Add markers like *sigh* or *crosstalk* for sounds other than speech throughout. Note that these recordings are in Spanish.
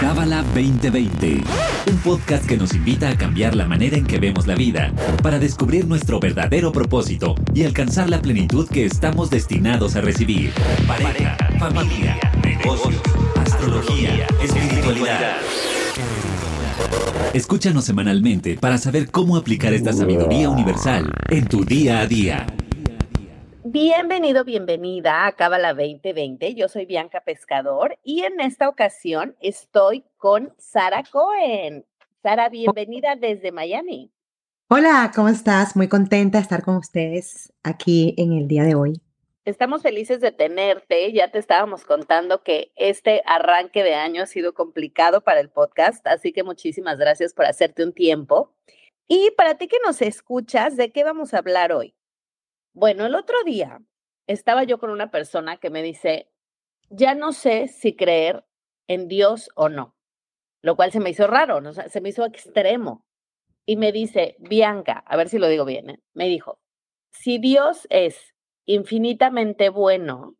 Cábala 2020, un podcast que nos invita a cambiar la manera en que vemos la vida para descubrir nuestro verdadero propósito y alcanzar la plenitud que estamos destinados a recibir. Pareja, familia, negocios, astrología, espiritualidad. Escúchanos semanalmente para saber cómo aplicar esta sabiduría universal en tu día a día. Bienvenido, bienvenida a Cábala 2020. Yo soy Bianca Pescador y en esta ocasión estoy con Sara Cohen. Sara, bienvenida desde Miami. Hola, ¿cómo estás? Muy contenta de estar con ustedes aquí en el día de hoy. Estamos felices de tenerte. Ya te estábamos contando que este arranque de año ha sido complicado para el podcast, así que muchísimas gracias por hacerte un tiempo. Y para ti que nos escuchas, ¿de qué vamos a hablar hoy? Bueno, el otro día estaba yo con una persona que me dice, ya no sé si creer en Dios o no, lo cual se me hizo raro, ¿no? se me hizo extremo. Y me dice, Bianca, a ver si lo digo bien, ¿eh? me dijo, si Dios es infinitamente bueno,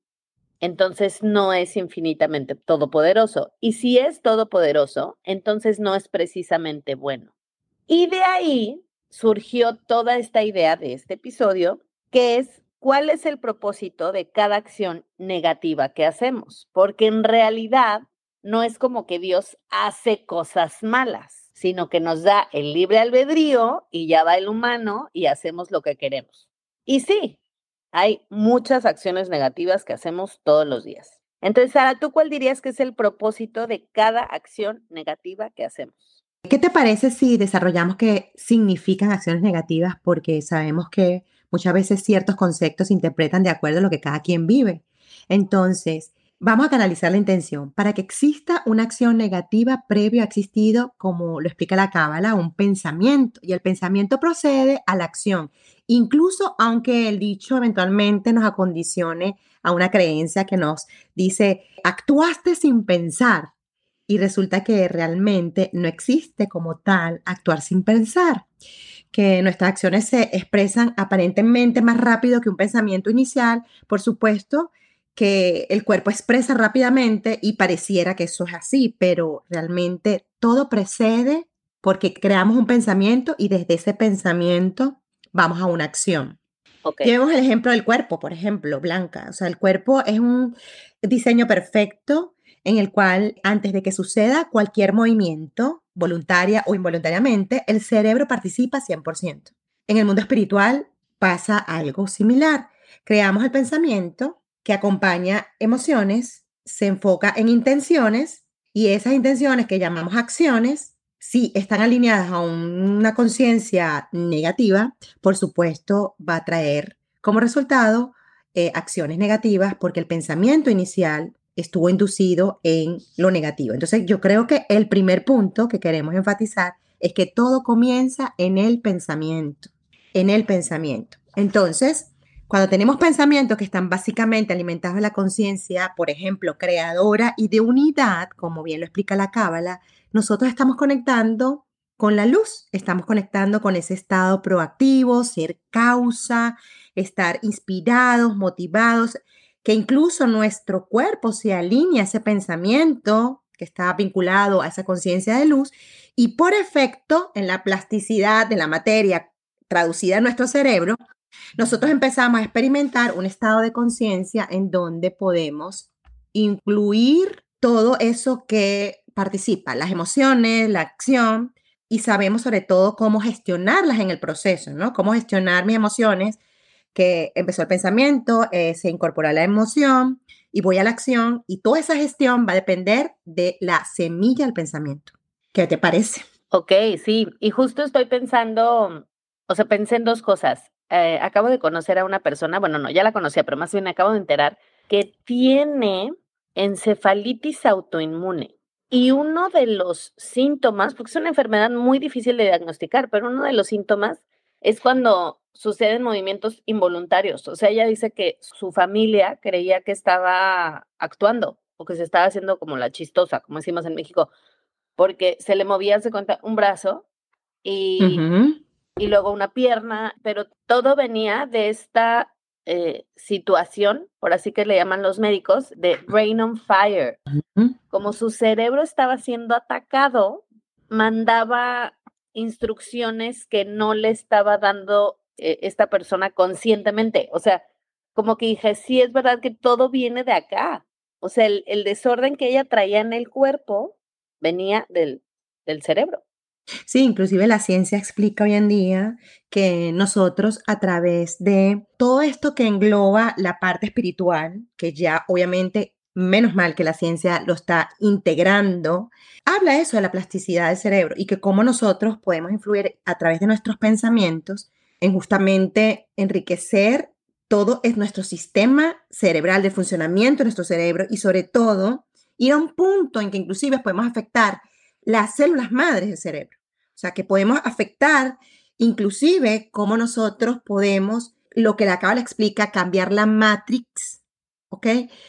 entonces no es infinitamente todopoderoso. Y si es todopoderoso, entonces no es precisamente bueno. Y de ahí surgió toda esta idea de este episodio que es cuál es el propósito de cada acción negativa que hacemos, porque en realidad no es como que Dios hace cosas malas, sino que nos da el libre albedrío y ya va el humano y hacemos lo que queremos. Y sí, hay muchas acciones negativas que hacemos todos los días. Entonces, Sara, ¿tú cuál dirías que es el propósito de cada acción negativa que hacemos? ¿Qué te parece si desarrollamos qué significan acciones negativas? Porque sabemos que Muchas veces ciertos conceptos se interpretan de acuerdo a lo que cada quien vive. Entonces, vamos a canalizar la intención. Para que exista una acción negativa previo ha existido, como lo explica la Cábala, un pensamiento y el pensamiento procede a la acción, incluso aunque el dicho eventualmente nos acondicione a una creencia que nos dice, actuaste sin pensar y resulta que realmente no existe como tal actuar sin pensar que nuestras acciones se expresan aparentemente más rápido que un pensamiento inicial, por supuesto que el cuerpo expresa rápidamente y pareciera que eso es así, pero realmente todo precede porque creamos un pensamiento y desde ese pensamiento vamos a una acción. Okay. Llevemos el ejemplo del cuerpo, por ejemplo, Blanca. O sea, el cuerpo es un diseño perfecto en el cual antes de que suceda cualquier movimiento, voluntaria o involuntariamente, el cerebro participa 100%. En el mundo espiritual pasa algo similar. Creamos el pensamiento que acompaña emociones, se enfoca en intenciones y esas intenciones que llamamos acciones, si están alineadas a una conciencia negativa, por supuesto va a traer como resultado eh, acciones negativas porque el pensamiento inicial estuvo inducido en lo negativo. Entonces, yo creo que el primer punto que queremos enfatizar es que todo comienza en el pensamiento, en el pensamiento. Entonces, cuando tenemos pensamientos que están básicamente alimentados de la conciencia, por ejemplo, creadora y de unidad, como bien lo explica la Cábala, nosotros estamos conectando con la luz, estamos conectando con ese estado proactivo, ser causa, estar inspirados, motivados que incluso nuestro cuerpo se alinea a ese pensamiento que está vinculado a esa conciencia de luz y por efecto en la plasticidad de la materia traducida en nuestro cerebro, nosotros empezamos a experimentar un estado de conciencia en donde podemos incluir todo eso que participa, las emociones, la acción, y sabemos sobre todo cómo gestionarlas en el proceso, ¿no? Cómo gestionar mis emociones que empezó el pensamiento, eh, se incorpora la emoción y voy a la acción y toda esa gestión va a depender de la semilla del pensamiento. ¿Qué te parece? Ok, sí, y justo estoy pensando, o sea, pensé en dos cosas. Eh, acabo de conocer a una persona, bueno, no, ya la conocía, pero más bien acabo de enterar que tiene encefalitis autoinmune. Y uno de los síntomas, porque es una enfermedad muy difícil de diagnosticar, pero uno de los síntomas es cuando suceden movimientos involuntarios. O sea, ella dice que su familia creía que estaba actuando o que se estaba haciendo como la chistosa, como decimos en México, porque se le movía, se cuenta, un brazo y, y luego una pierna, pero todo venía de esta eh, situación, por así que le llaman los médicos, de rain on fire. Como su cerebro estaba siendo atacado, mandaba instrucciones que no le estaba dando eh, esta persona conscientemente. O sea, como que dije, sí, es verdad que todo viene de acá. O sea, el, el desorden que ella traía en el cuerpo venía del, del cerebro. Sí, inclusive la ciencia explica hoy en día que nosotros a través de todo esto que engloba la parte espiritual, que ya obviamente menos mal que la ciencia lo está integrando, habla eso de la plasticidad del cerebro y que cómo nosotros podemos influir a través de nuestros pensamientos en justamente enriquecer todo es nuestro sistema cerebral de funcionamiento nuestro cerebro y sobre todo ir a un punto en que inclusive podemos afectar las células madres del cerebro. O sea, que podemos afectar inclusive cómo nosotros podemos, lo que la Cábala explica, cambiar la matrix, ¿ok?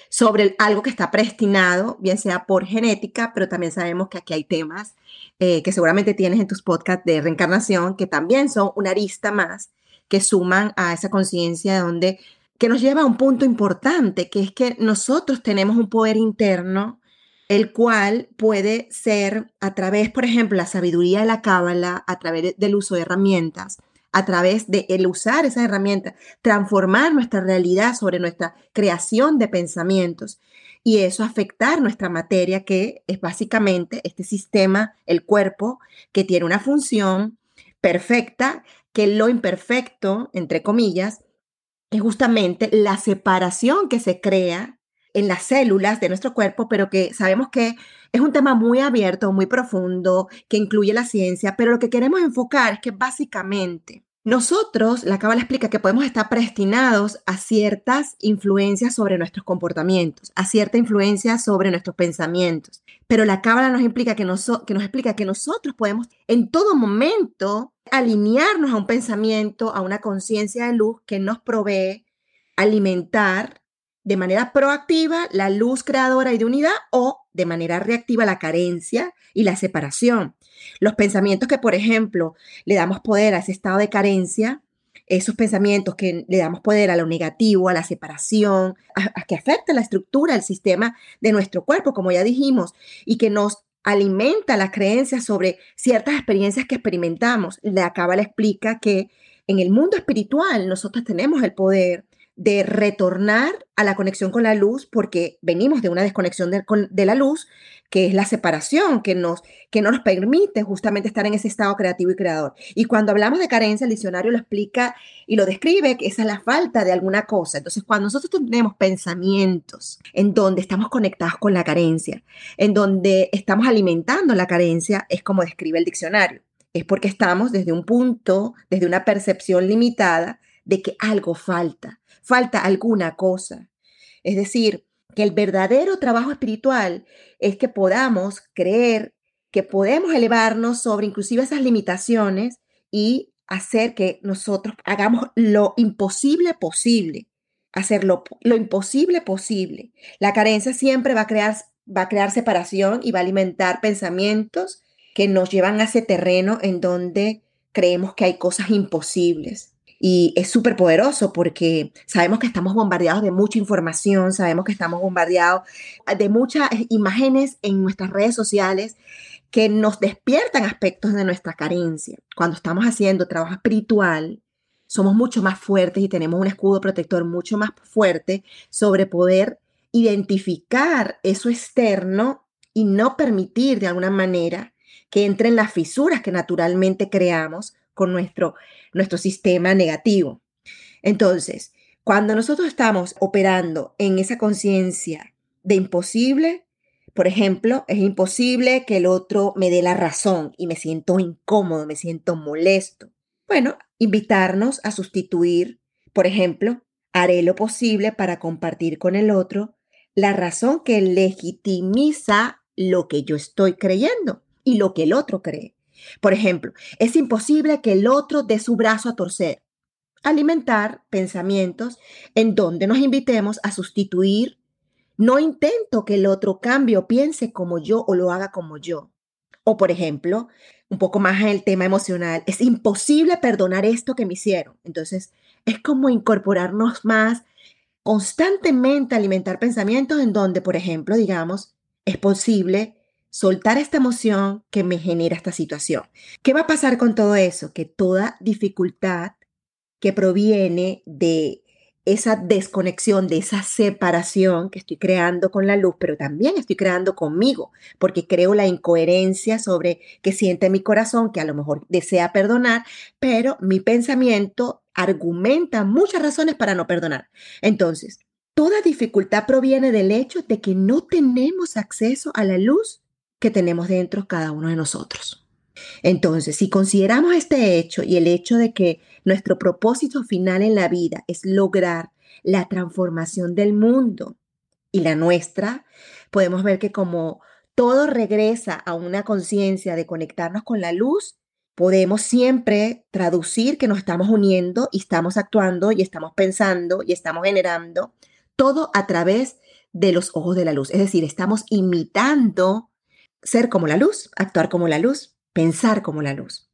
Sobre algo que está predestinado, bien sea por genética, pero también sabemos que aquí hay temas eh, que seguramente tienes en tus podcasts de reencarnación, que también son una arista más que suman a esa conciencia donde que nos lleva a un punto importante, que es que nosotros tenemos un poder interno el cual puede ser a través, por ejemplo, la sabiduría de la cábala, a través del uso de herramientas, a través de el usar esas herramientas, transformar nuestra realidad sobre nuestra creación de pensamientos y eso afectar nuestra materia, que es básicamente este sistema, el cuerpo, que tiene una función perfecta, que lo imperfecto, entre comillas, es justamente la separación que se crea en las células de nuestro cuerpo, pero que sabemos que es un tema muy abierto, muy profundo, que incluye la ciencia, pero lo que queremos enfocar es que básicamente nosotros, la Cábala explica que podemos estar predestinados a ciertas influencias sobre nuestros comportamientos, a cierta influencia sobre nuestros pensamientos, pero la Cábala nos, nos explica que nosotros podemos en todo momento alinearnos a un pensamiento, a una conciencia de luz que nos provee alimentar de manera proactiva la luz creadora y de unidad o de manera reactiva la carencia y la separación. Los pensamientos que, por ejemplo, le damos poder a ese estado de carencia, esos pensamientos que le damos poder a lo negativo, a la separación, a, que afecta la estructura, el sistema de nuestro cuerpo, como ya dijimos, y que nos alimenta las creencias sobre ciertas experiencias que experimentamos. La explica que en el mundo espiritual nosotros tenemos el poder de retornar a la conexión con la luz porque venimos de una desconexión de, la luz, que es la separación, que, nos, que no nos permite justamente estar en ese estado creativo y creador. Y cuando hablamos de carencia, el diccionario lo explica y lo describe, que esa es la falta de alguna cosa. Entonces, cuando nosotros tenemos pensamientos en donde estamos conectados con la carencia, en donde estamos alimentando la carencia, es como describe el diccionario. Es porque estamos desde un punto, desde una percepción limitada de que algo falta falta alguna cosa. Es decir, que el verdadero trabajo espiritual es que podamos creer que podemos elevarnos sobre inclusive esas limitaciones y hacer que nosotros hagamos lo imposible posible, hacer lo, imposible posible. La carencia siempre va a, crear, va a crear separación y va a alimentar pensamientos que nos llevan a ese terreno en donde creemos que hay cosas imposibles. Y es súper poderoso porque sabemos que estamos bombardeados de mucha información, sabemos que estamos bombardeados de muchas imágenes en nuestras redes sociales que nos despiertan aspectos de nuestra carencia. Cuando estamos haciendo trabajo espiritual, somos mucho más fuertes y tenemos un escudo protector mucho más fuerte sobre poder identificar eso externo y no permitir de alguna manera que entren las fisuras que naturalmente creamos con nuestro, nuestro sistema negativo. Entonces, cuando nosotros estamos operando en esa conciencia de imposible, por ejemplo, es imposible que el otro me dé la razón y me siento incómodo, me siento molesto. Bueno, invitarnos a sustituir, por ejemplo, haré lo posible para compartir con el otro la razón que legitimiza lo que yo estoy creyendo y lo que el otro cree. Por ejemplo, es imposible que el otro dé su brazo a torcer. Alimentar pensamientos en donde nos invitemos a sustituir. No intento que el otro cambie o piense como yo o lo haga como yo. O por ejemplo, un poco más el tema emocional, es imposible perdonar esto que me hicieron. Entonces, es como incorporarnos más constantemente, alimentar pensamientos en donde, por ejemplo, digamos, es posible soltar esta emoción que me genera esta situación. ¿Qué va a pasar con todo eso? Que toda dificultad que proviene de esa desconexión, de esa separación que estoy creando con la luz, pero también estoy creando conmigo, porque creo la incoherencia sobre que siente mi corazón, que a lo mejor desea perdonar, pero mi pensamiento argumenta muchas razones para no perdonar. Entonces, toda dificultad proviene del hecho de que no tenemos acceso a la luz que tenemos dentro cada uno de nosotros. Entonces, si consideramos este hecho y el hecho de que nuestro propósito final en la vida es lograr la transformación del mundo y la nuestra, podemos ver que como todo regresa a una conciencia de conectarnos con la luz, podemos siempre traducir que nos estamos uniendo y estamos actuando y estamos pensando y estamos generando todo a través de los ojos de la luz. Es decir, estamos imitando ser como la luz, actuar como la luz pensar como la luz.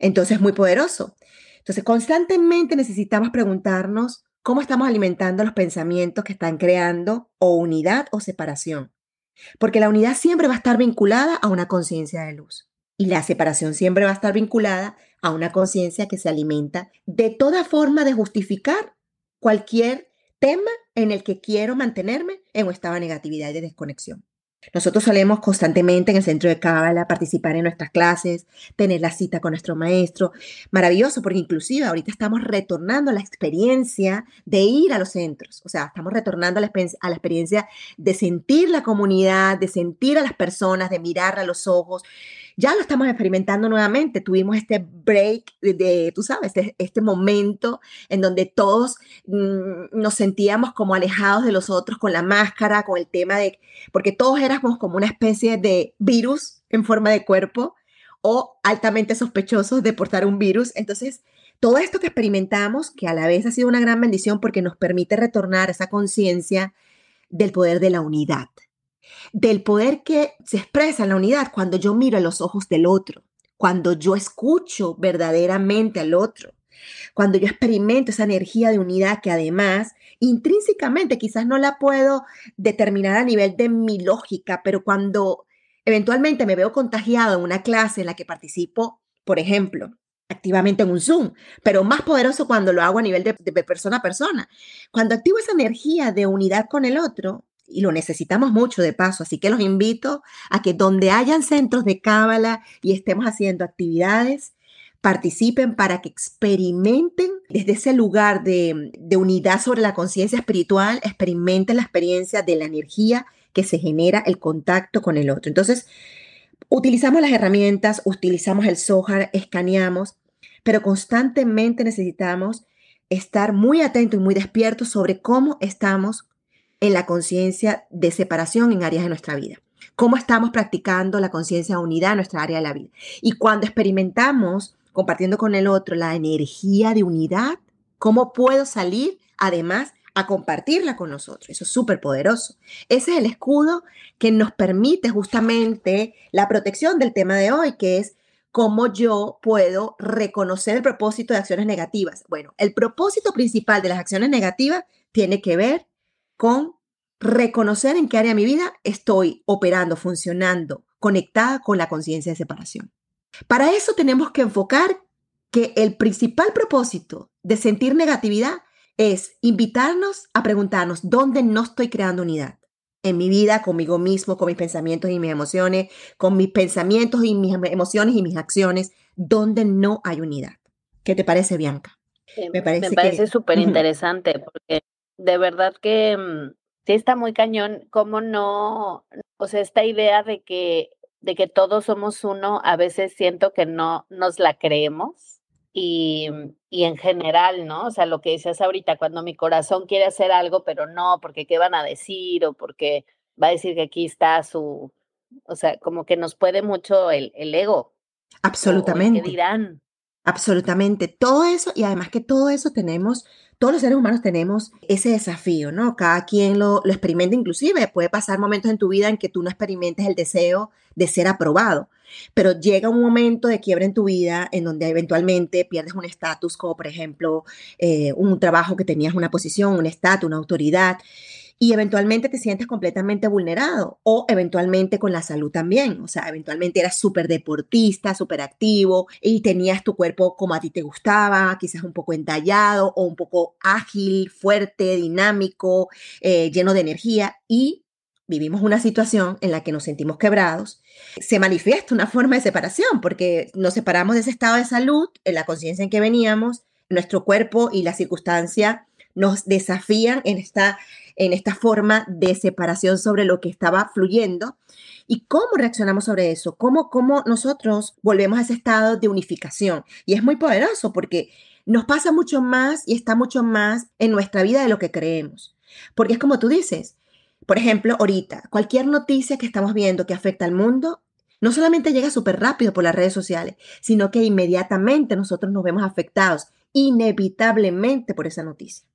Entonces, muy poderoso. Entonces, constantemente necesitamos preguntarnos cómo estamos alimentando los pensamientos que están creando o unidad o separación. Porque la unidad siempre va a estar vinculada a una conciencia de luz. Y la separación siempre va a estar vinculada a una conciencia que se alimenta de toda forma de justificar cualquier tema en el que quiero mantenerme en un estado de negatividad y de desconexión. Nosotros solemos constantemente en el centro de Cábala participar en nuestras clases, tener la cita con nuestro maestro. Maravilloso, porque inclusive ahorita estamos retornando a la experiencia de ir a los centros. O sea, estamos retornando a la, a la experiencia de sentir la comunidad, de sentir a las personas, de mirar a los ojos ya lo estamos experimentando nuevamente. Tuvimos este break de, tú sabes, este, este, momento en donde todos mm, nos sentíamos como alejados de los otros con la máscara, con el tema de, porque todos éramos como una especie de virus en forma de cuerpo o altamente sospechosos de portar un virus. Entonces, todo esto que experimentamos, que a la vez ha sido una gran bendición porque nos permite retornar esa conciencia del poder de la unidad del poder que se expresa en la unidad cuando yo miro a los ojos del otro, cuando yo escucho verdaderamente al otro, cuando yo experimento esa energía de unidad que además intrínsecamente quizás no la puedo determinar a nivel de mi lógica, pero cuando eventualmente me veo contagiado en una clase en la que participo, por ejemplo, activamente en un Zoom, pero más poderoso cuando lo hago a nivel de, de persona a persona. Cuando activo esa energía de unidad con el otro, y lo necesitamos mucho de paso, así que los invito a que donde hayan centros de cábala y estemos haciendo actividades, participen para que experimenten desde ese lugar de, unidad sobre la conciencia espiritual, experimenten la experiencia de la energía que se genera el contacto con el otro. Entonces, utilizamos las herramientas, utilizamos el Sohar, escaneamos, pero constantemente necesitamos estar muy atentos y muy despiertos sobre cómo estamos en la conciencia de separación en áreas de nuestra vida. Cómo estamos practicando la conciencia de unidad en nuestra área de la vida. Y cuando experimentamos, compartiendo con el otro, la energía de unidad, ¿cómo puedo salir además a compartirla con nosotros? Eso es súper poderoso. Ese es el escudo que nos permite justamente la protección del tema de hoy, que es cómo yo puedo reconocer el propósito de acciones negativas. Bueno, el propósito principal de las acciones negativas tiene que ver con reconocer en qué área de mi vida estoy operando, funcionando, conectada con la conciencia de separación. Para eso tenemos que enfocar que el principal propósito de sentir negatividad es invitarnos a preguntarnos dónde no estoy creando unidad en mi vida, conmigo mismo, con mis pensamientos y mis emociones, con mis pensamientos y mis emociones y mis acciones, dónde no hay unidad. ¿Qué te parece, Bianca? Me parece súper interesante porque de verdad que mm, sí está muy cañón, cómo no, o sea, esta idea de que, de que todos somos uno, a veces siento que no nos la creemos. Y, y en general, ¿no? O sea, lo que decías ahorita, cuando mi corazón quiere hacer algo, pero no, porque qué van a decir o porque va a decir que aquí está su, o sea, como que nos puede mucho el, el ego. Absolutamente. ¿Qué dirán? Absolutamente. Todo eso, y además que todo eso tenemos todos los seres humanos tenemos ese desafío, ¿no? Cada quien lo, lo experimenta, inclusive puede pasar momentos en tu vida en que tú no experimentes el deseo de ser aprobado, pero llega un momento de quiebra en tu vida en donde eventualmente pierdes un estatus, como por ejemplo eh, un trabajo que tenías una posición, un estatus, una autoridad, y eventualmente te sientes completamente vulnerado o eventualmente con la salud también. O sea, eventualmente eras súper deportista, súper activo y tenías tu cuerpo como a ti te gustaba, quizás un poco entallado o un poco ágil, fuerte, dinámico, eh, lleno de energía y vivimos una situación en la que nos sentimos quebrados, se manifiesta una forma de separación porque nos separamos de ese estado de salud, en la conciencia en que veníamos, nuestro cuerpo y la circunstancia nos desafían en esta, en esta forma de separación sobre lo que estaba fluyendo. ¿Y cómo reaccionamos sobre eso? ¿Cómo, ¿Cómo nosotros volvemos a ese estado de unificación? Y es muy poderoso porque nos pasa mucho más y está mucho más en nuestra vida de lo que creemos. Porque es como tú dices, por ejemplo, ahorita, cualquier noticia que estamos viendo que afecta al mundo, no solamente llega súper rápido por las redes sociales, sino que inmediatamente nosotros nos vemos afectados inevitablemente por esa noticia.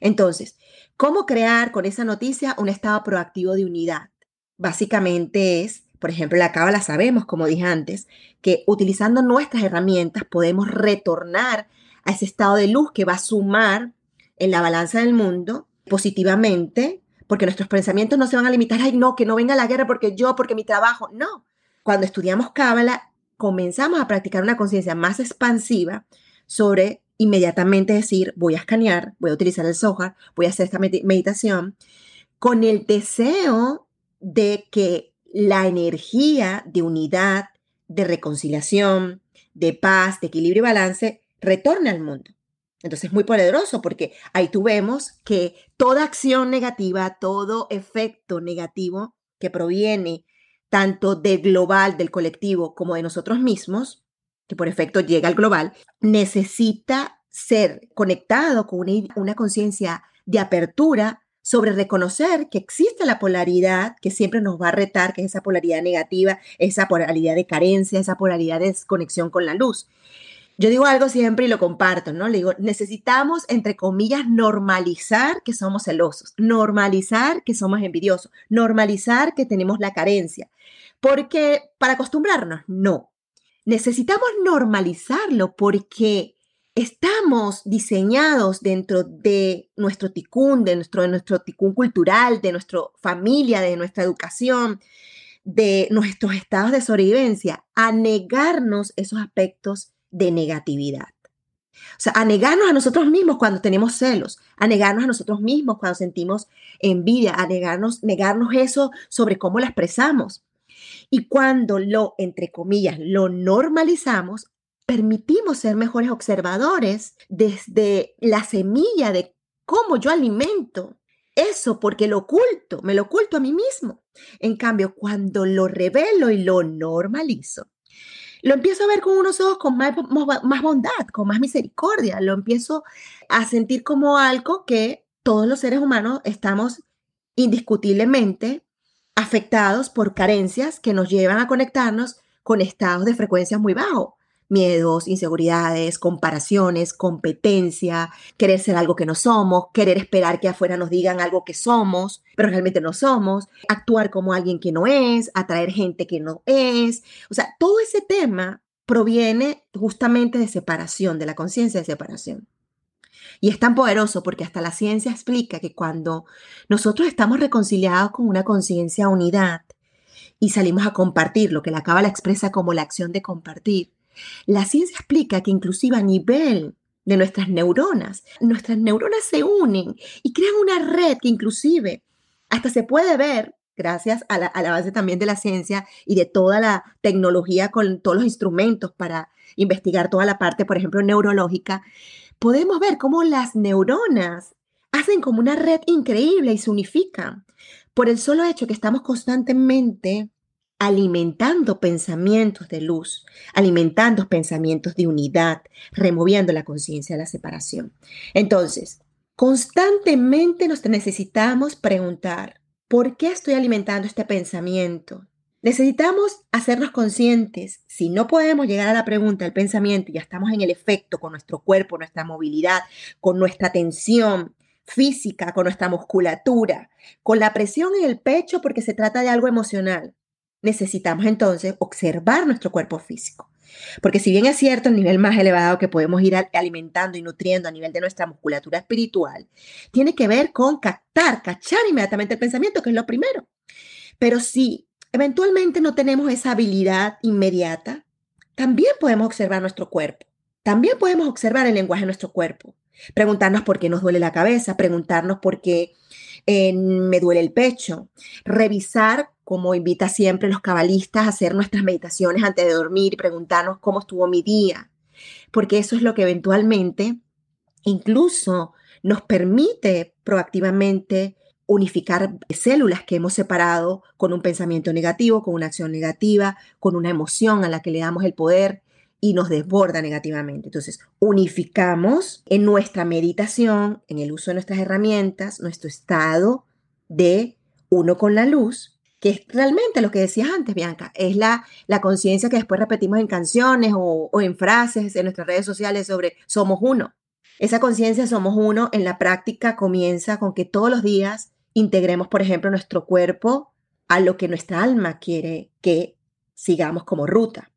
Entonces, ¿cómo crear con esa noticia un estado proactivo de unidad? Básicamente es, por ejemplo, la cábala sabemos, como dije antes, que utilizando nuestras herramientas podemos retornar a ese estado de luz que va a sumar en la balanza del mundo positivamente porque nuestros pensamientos no se van a limitar, ay, no, que no venga la guerra porque yo, porque mi trabajo. No. Cuando estudiamos Cábala, comenzamos a practicar una conciencia más expansiva sobre inmediatamente decir, voy a escanear, voy a utilizar el Zohar, voy a hacer esta meditación, con el deseo de que la energía de unidad, de reconciliación, de paz, de equilibrio y balance retorne al mundo. Entonces es muy poderoso porque ahí tú vemos que toda acción negativa, todo efecto negativo que proviene tanto del global, del colectivo, como de nosotros mismos, que por efecto llega al global, necesita ser conectado con una, una conciencia de apertura sobre reconocer que existe la polaridad que siempre nos va a retar, que es esa polaridad negativa, esa polaridad de carencia, esa polaridad de desconexión con la luz. Yo digo algo siempre y lo comparto, ¿no? Le digo, necesitamos, entre comillas, normalizar que somos celosos, normalizar que somos envidiosos, normalizar que tenemos la carencia. Porque para acostumbrarnos, no. Necesitamos normalizarlo porque estamos diseñados dentro de nuestro ticún, de nuestro, de nuestro ticún cultural, de nuestra familia, de nuestra educación, de nuestros estados de sobrevivencia, a negarnos esos aspectos de negatividad. O sea, a negarnos a nosotros mismos cuando tenemos celos, a negarnos a nosotros mismos cuando sentimos envidia, a negarnos, negarnos eso sobre cómo la expresamos. Y cuando lo, entre comillas, lo normalizamos, permitimos ser mejores observadores desde la semilla de cómo yo alimento eso porque lo oculto, me lo oculto a mí mismo. En cambio, cuando lo revelo y lo normalizo, lo empiezo a ver con unos ojos con más, más, bondad, con más misericordia, lo empiezo a sentir como algo que todos los seres humanos estamos indiscutiblemente afectados por carencias que nos llevan a conectarnos con estados de frecuencia muy bajos miedos, inseguridades, comparaciones, competencia, querer ser algo que no somos, querer esperar que afuera nos digan algo que somos, pero realmente no somos, actuar como alguien que no es, atraer gente que no es. O sea, todo ese tema proviene justamente de separación, de la conciencia de separación. Y es tan poderoso porque hasta la ciencia explica que cuando nosotros estamos reconciliados con una conciencia unidad y salimos a compartir, lo que la Cábala expresa como la acción de compartir, la ciencia explica que inclusive a nivel de nuestras neuronas, nuestras neuronas se unen y crean una red que inclusive hasta se puede ver gracias a la, a la base también de la ciencia y de toda la tecnología con todos los instrumentos para investigar toda la parte, por ejemplo, neurológica, podemos ver cómo las neuronas hacen como una red increíble y se unifican por el solo hecho que estamos constantemente alimentando pensamientos de luz, alimentando pensamientos de unidad, removiendo la conciencia de la separación. Entonces, constantemente nos necesitamos preguntar, ¿por qué estoy alimentando este pensamiento? Necesitamos hacernos conscientes. Si no podemos llegar a la pregunta, el pensamiento, ya estamos en el efecto con nuestro cuerpo, nuestra movilidad, con nuestra tensión física, con nuestra musculatura, con la presión en el pecho porque se trata de algo emocional. Necesitamos entonces observar nuestro cuerpo físico. Porque si bien es cierto el nivel más elevado que podemos ir alimentando y nutriendo a nivel de nuestra musculatura espiritual, tiene que ver con captar, cachar inmediatamente el pensamiento, que es lo primero. Pero si eventualmente no tenemos esa habilidad inmediata, también podemos observar nuestro cuerpo. También podemos observar el lenguaje de nuestro cuerpo. Preguntarnos por qué nos duele la cabeza, preguntarnos por qué eh, me duele el pecho, revisar como invita siempre los cabalistas a hacer nuestras meditaciones antes de dormir y preguntarnos cómo estuvo mi día, porque eso es lo que eventualmente incluso nos permite proactivamente unificar células que hemos separado con un pensamiento negativo, con una acción negativa, con una emoción a la que le damos el poder y nos desborda negativamente. Entonces, unificamos en nuestra meditación, en el uso de nuestras herramientas, nuestro estado de uno con la luz que es realmente lo que decías antes, Bianca, es la, la conciencia que después repetimos en canciones o, o en frases en nuestras redes sociales sobre somos uno. Esa conciencia somos uno en la práctica comienza con que todos los días integremos, por ejemplo, nuestro cuerpo a lo que nuestra alma quiere que sigamos como ruta.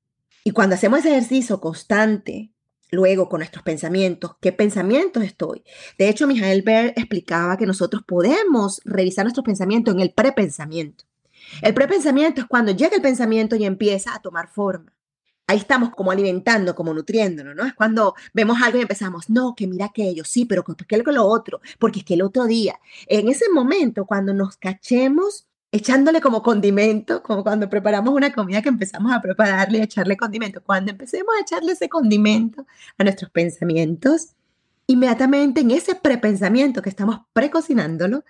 Y cuando hacemos ese ejercicio constante, luego con nuestros pensamientos, ¿qué pensamientos estoy? De hecho, Mijael Ber explicaba que nosotros podemos revisar nuestros pensamientos en el prepensamiento. El prepensamiento es cuando llega el pensamiento y empieza a tomar forma. Ahí estamos como alimentando, como nutriéndonos, ¿no? Es cuando vemos algo y empezamos, no, que mira aquello, sí, pero ¿por qué lo otro? Porque es que el otro día, en ese momento, cuando nos cachemos echándole como condimento, como cuando preparamos una comida que empezamos a prepararle y echarle condimento, cuando empecemos a echarle ese condimento a nuestros pensamientos, inmediatamente en ese prepensamiento que estamos precocinándolo,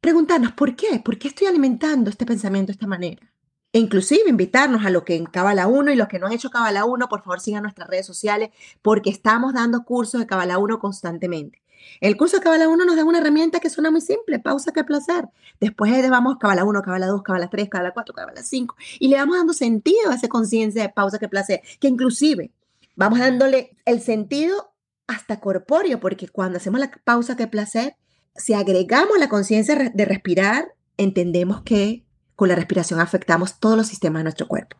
preguntarnos por qué, por qué estoy alimentando este pensamiento de esta manera. E inclusive invitarnos a lo que en Cabala 1 y los que no han hecho Cabala 1, por favor sigan nuestras redes sociales porque estamos dando cursos de Cabala 1 constantemente. El curso de Cabala 1 nos da una herramienta que suena muy simple, pausa que placer. Después de vamos Cabala 1, Cabala 2, Cabala 3, Cabala 4, Cabala 5 y le vamos dando sentido a esa conciencia de pausa que placer, que inclusive vamos dándole el sentido hasta corpóreo, porque cuando hacemos la pausa que placer, si agregamos la conciencia de respirar, entendemos que con la respiración afectamos todos los sistemas de nuestro cuerpo.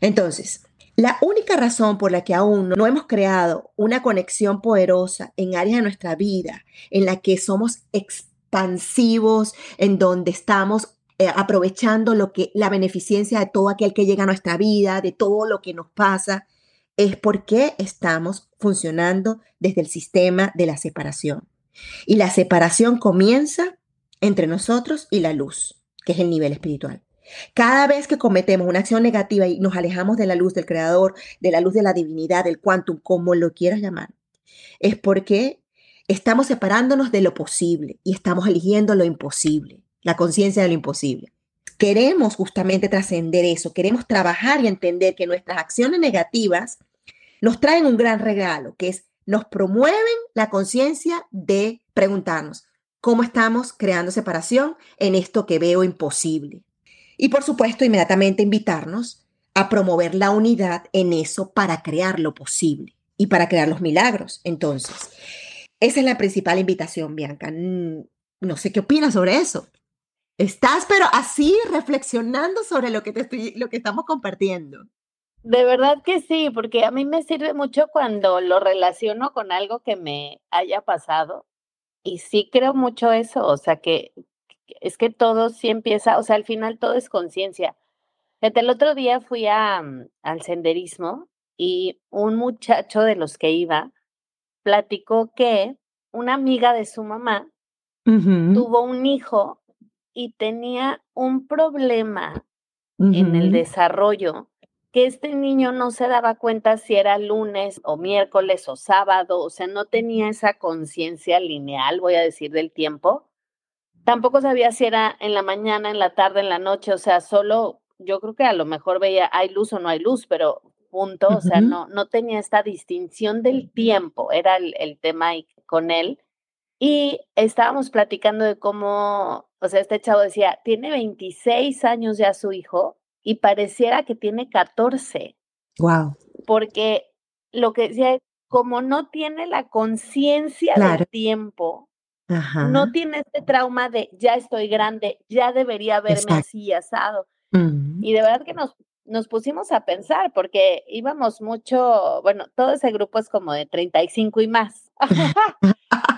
Entonces, la única razón por la que aún no hemos creado una conexión poderosa en áreas de nuestra vida en la que somos expansivos, en donde estamos eh, aprovechando lo que la beneficencia de todo aquel que llega a nuestra vida, de todo lo que nos pasa, es porque estamos funcionando desde el sistema de la separación. Y la separación comienza entre nosotros y la luz, que es el nivel espiritual. Cada vez que cometemos una acción negativa y nos alejamos de la luz del Creador, de la luz de la divinidad, del quantum, como lo quieras llamar, es porque estamos separándonos de lo posible y estamos eligiendo lo imposible, la conciencia de lo imposible. Queremos justamente trascender eso, queremos trabajar y entender que nuestras acciones negativas nos traen un gran regalo, que es nos promueven la conciencia de preguntarnos cómo estamos creando separación en esto que veo imposible. Y por supuesto, inmediatamente invitarnos a promover la unidad en eso para crear lo posible y para crear los milagros. Entonces, esa es la principal invitación, Bianca. No sé qué opinas sobre eso. Estás, pero así reflexionando sobre lo que, te estoy, lo que estamos compartiendo. De verdad que sí, porque a mí me sirve mucho cuando lo relaciono con algo que me haya pasado. Y sí creo mucho eso, o sea que es que todo sí empieza, o sea, al final todo es conciencia. El otro día fui a, mm, al senderismo y un muchacho de los que iba platicó que una amiga de su mamá tuvo un hijo y tenía un problema en el desarrollo que este niño no se daba cuenta si era lunes o miércoles o sábado, o sea, no tenía esa conciencia lineal, voy a decir, del tiempo. Tampoco sabía si era en la mañana, en la tarde, en la noche, o sea, solo yo creo que a lo mejor veía hay luz o no hay luz, pero punto, o sea, no, no tenía esta distinción del tiempo, era el, el tema con él. Y estábamos platicando de cómo, o sea, este chavo decía, tiene 26 años ya su hijo y pareciera que tiene 14. Wow. Porque lo que decía, como no tiene la conciencia del tiempo, no tiene este trauma de ya estoy grande, ya debería haberme así asado. Y de verdad que nos, nos pusimos a pensar porque íbamos mucho, bueno, todo ese grupo es como de 35 y más. *laughs*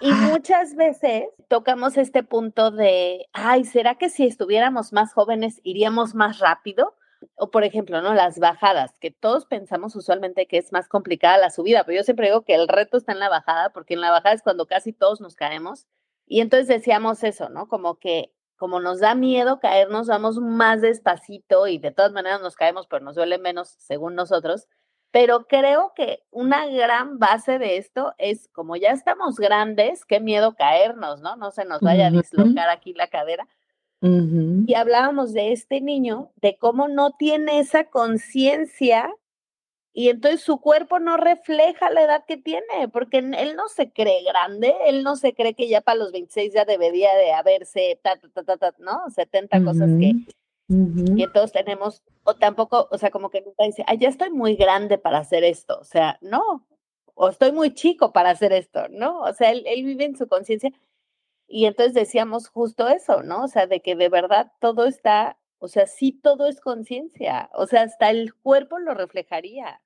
y muchas veces tocamos este punto de, ay, ¿será que si estuviéramos más jóvenes iríamos más rápido? O por ejemplo, ¿no? Las bajadas, que todos pensamos usualmente que es más complicada la subida, pero yo siempre digo que el reto está en la bajada, porque en la bajada es cuando casi todos nos caemos. Y entonces decíamos eso, ¿no? Como que como nos da miedo caernos, vamos más despacito y de todas maneras nos caemos, pero nos duele menos según nosotros. Pero creo que una gran base de esto es como ya estamos grandes, qué miedo caernos, ¿no? No se nos vaya a dislocar aquí la cadera. Y hablábamos de este niño, de cómo no tiene esa conciencia y entonces su cuerpo no refleja la edad que tiene, porque él no se cree grande, él no se cree que ya para los 26 ya debería de haberse, ta, ta, ta, ta, ¿no? 70 cosas que, que todos tenemos, o tampoco, o sea, como que nunca dice, ay, ya estoy muy grande para hacer esto, o sea, no, o estoy muy chico para hacer esto, ¿no? O sea, él, él vive en su conciencia y entonces decíamos justo eso, ¿no? O sea, de que de verdad todo está, o sea, sí todo es conciencia, o sea, hasta el cuerpo lo reflejaría.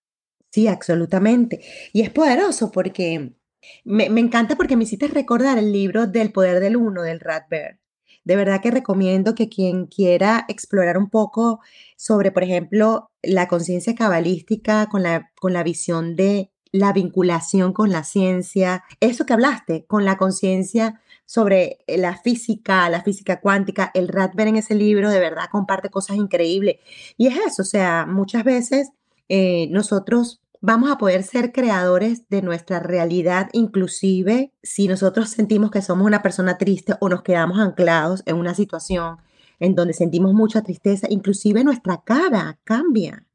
Sí, absolutamente. Y es poderoso porque me, encanta porque me hiciste recordar el libro del poder del uno del Radberg. De verdad que recomiendo que quien quiera explorar un poco sobre, por ejemplo, la conciencia cabalística con la, con la visión de la vinculación con la ciencia, eso que hablaste, con la conciencia sobre eh, la física, la física cuántica. El Radber en ese libro de verdad comparte cosas increíbles. Y es eso, o sea, muchas veces eh, nosotros vamos a poder ser creadores de nuestra realidad, inclusive si nosotros sentimos que somos una persona triste o nos quedamos anclados en una situación en donde sentimos mucha tristeza, inclusive nuestra cara cambia,